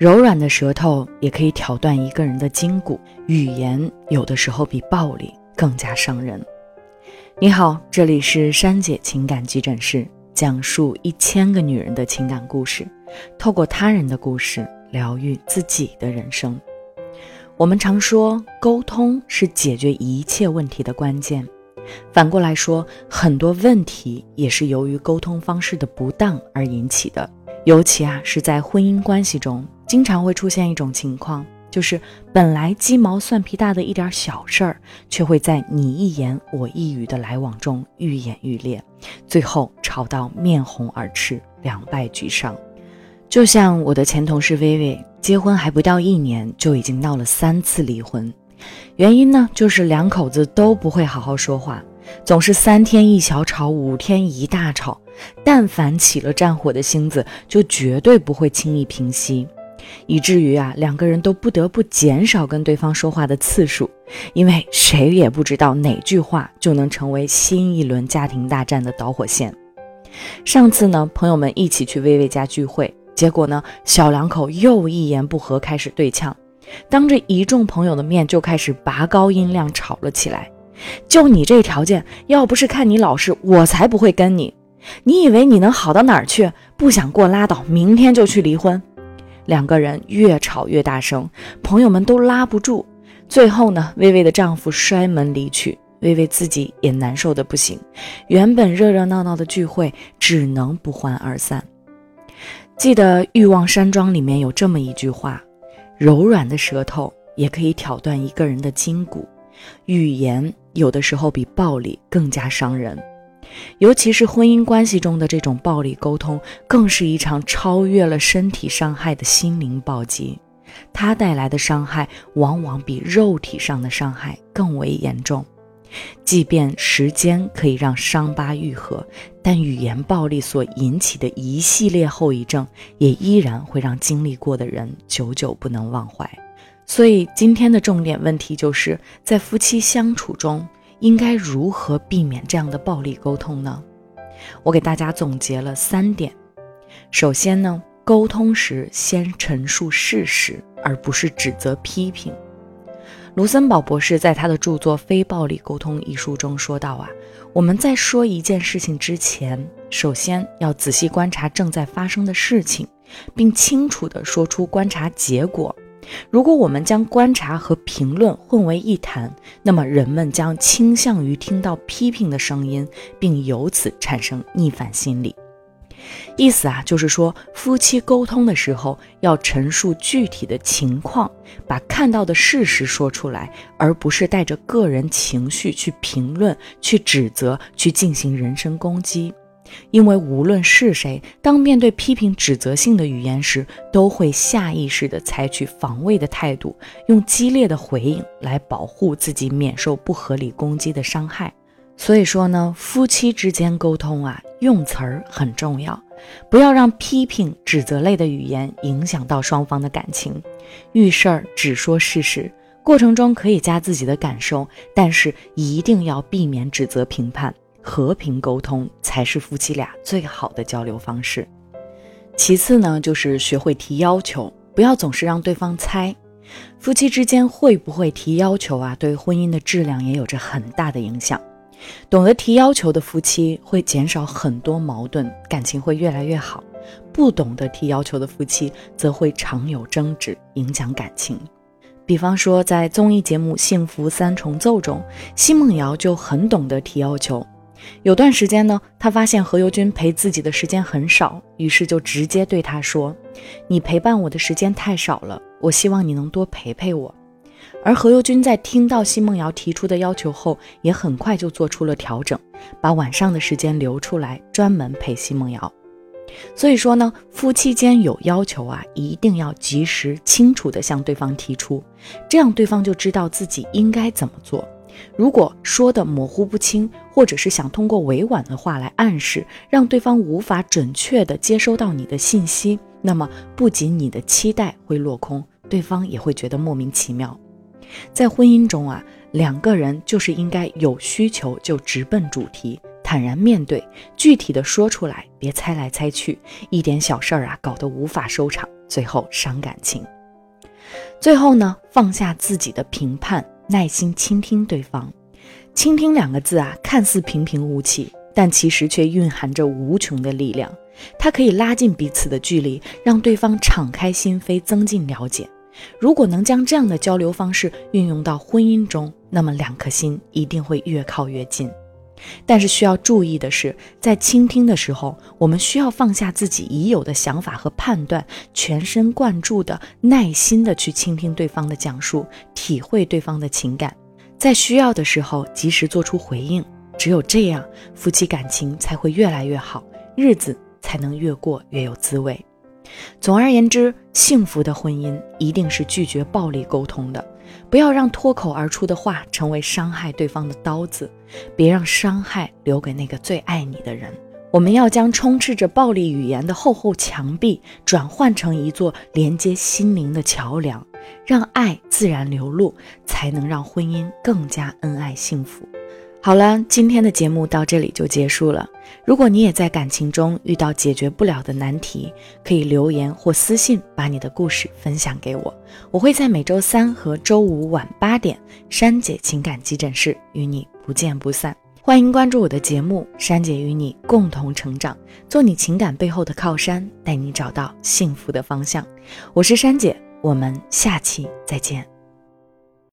柔软的舌头也可以挑断一个人的筋骨，语言有的时候比暴力更加伤人。你好，这里是珊姐情感急诊室，讲述一千个女人的情感故事，透过他人的故事疗愈自己的人生。我们常说，沟通是解决一切问题的关键。反过来说，很多问题也是由于沟通方式的不当而引起的。尤其啊，是在婚姻关系中，经常会出现一种情况，就是本来鸡毛蒜皮大的一点小事儿，却会在你一言我一语的来往中愈演愈烈，最后吵到面红耳赤，两败俱伤。就像我的前同事薇薇，结婚还不到一年，就已经闹了三次离婚。原因呢，就是两口子都不会好好说话，总是三天一小吵，五天一大吵。但凡起了战火的星子，就绝对不会轻易平息，以至于啊，两个人都不得不减少跟对方说话的次数，因为谁也不知道哪句话就能成为新一轮家庭大战的导火线。上次呢，朋友们一起去薇薇家聚会，结果呢，小两口又一言不合开始对呛。当着一众朋友的面就开始拔高音量吵了起来。就你这条件，要不是看你老实，我才不会跟你。你以为你能好到哪儿去？不想过拉倒，明天就去离婚。两个人越吵越大声，朋友们都拉不住。最后呢，微微的丈夫摔门离去，微微自己也难受的不行。原本热热闹闹的聚会，只能不欢而散。记得《欲望山庄》里面有这么一句话。柔软的舌头也可以挑断一个人的筋骨，语言有的时候比暴力更加伤人，尤其是婚姻关系中的这种暴力沟通，更是一场超越了身体伤害的心灵暴击，它带来的伤害往往比肉体上的伤害更为严重。即便时间可以让伤疤愈合，但语言暴力所引起的一系列后遗症，也依然会让经历过的人久久不能忘怀。所以今天的重点问题就是在夫妻相处中，应该如何避免这样的暴力沟通呢？我给大家总结了三点。首先呢，沟通时先陈述事实，而不是指责批评。卢森堡博士在他的著作《非暴力沟通》一书中说到啊，我们在说一件事情之前，首先要仔细观察正在发生的事情，并清楚地说出观察结果。如果我们将观察和评论混为一谈，那么人们将倾向于听到批评的声音，并由此产生逆反心理。意思啊，就是说夫妻沟通的时候要陈述具体的情况，把看到的事实说出来，而不是带着个人情绪去评论、去指责、去进行人身攻击。因为无论是谁，当面对批评、指责性的语言时，都会下意识地采取防卫的态度，用激烈的回应来保护自己免受不合理攻击的伤害。所以说呢，夫妻之间沟通啊，用词儿很重要，不要让批评、指责类的语言影响到双方的感情。遇事儿只说事实，过程中可以加自己的感受，但是一定要避免指责、评判，和平沟通才是夫妻俩最好的交流方式。其次呢，就是学会提要求，不要总是让对方猜。夫妻之间会不会提要求啊，对婚姻的质量也有着很大的影响。懂得提要求的夫妻会减少很多矛盾，感情会越来越好；不懂得提要求的夫妻则会常有争执，影响感情。比方说，在综艺节目《幸福三重奏》中，奚梦瑶就很懂得提要求。有段时间呢，她发现何猷君陪自己的时间很少，于是就直接对他说：“你陪伴我的时间太少了，我希望你能多陪陪我。”而何猷君在听到奚梦瑶提出的要求后，也很快就做出了调整，把晚上的时间留出来，专门陪奚梦瑶。所以说呢，夫妻间有要求啊，一定要及时、清楚地向对方提出，这样对方就知道自己应该怎么做。如果说的模糊不清，或者是想通过委婉的话来暗示，让对方无法准确的接收到你的信息，那么不仅你的期待会落空，对方也会觉得莫名其妙。在婚姻中啊，两个人就是应该有需求就直奔主题，坦然面对，具体的说出来，别猜来猜去，一点小事儿啊搞得无法收场，最后伤感情。最后呢，放下自己的评判，耐心倾听对方。倾听两个字啊，看似平平无奇，但其实却蕴含着无穷的力量。它可以拉近彼此的距离，让对方敞开心扉，增进了解。如果能将这样的交流方式运用到婚姻中，那么两颗心一定会越靠越近。但是需要注意的是，在倾听的时候，我们需要放下自己已有的想法和判断，全神贯注的、耐心的去倾听对方的讲述，体会对方的情感，在需要的时候及时做出回应。只有这样，夫妻感情才会越来越好，日子才能越过越有滋味。总而言之，幸福的婚姻一定是拒绝暴力沟通的。不要让脱口而出的话成为伤害对方的刀子，别让伤害留给那个最爱你的人。我们要将充斥着暴力语言的厚厚墙壁转换成一座连接心灵的桥梁，让爱自然流露，才能让婚姻更加恩爱幸福。好了，今天的节目到这里就结束了。如果你也在感情中遇到解决不了的难题，可以留言或私信把你的故事分享给我，我会在每周三和周五晚八点，珊姐情感急诊室与你不见不散。欢迎关注我的节目，珊姐与你共同成长，做你情感背后的靠山，带你找到幸福的方向。我是珊姐，我们下期再见。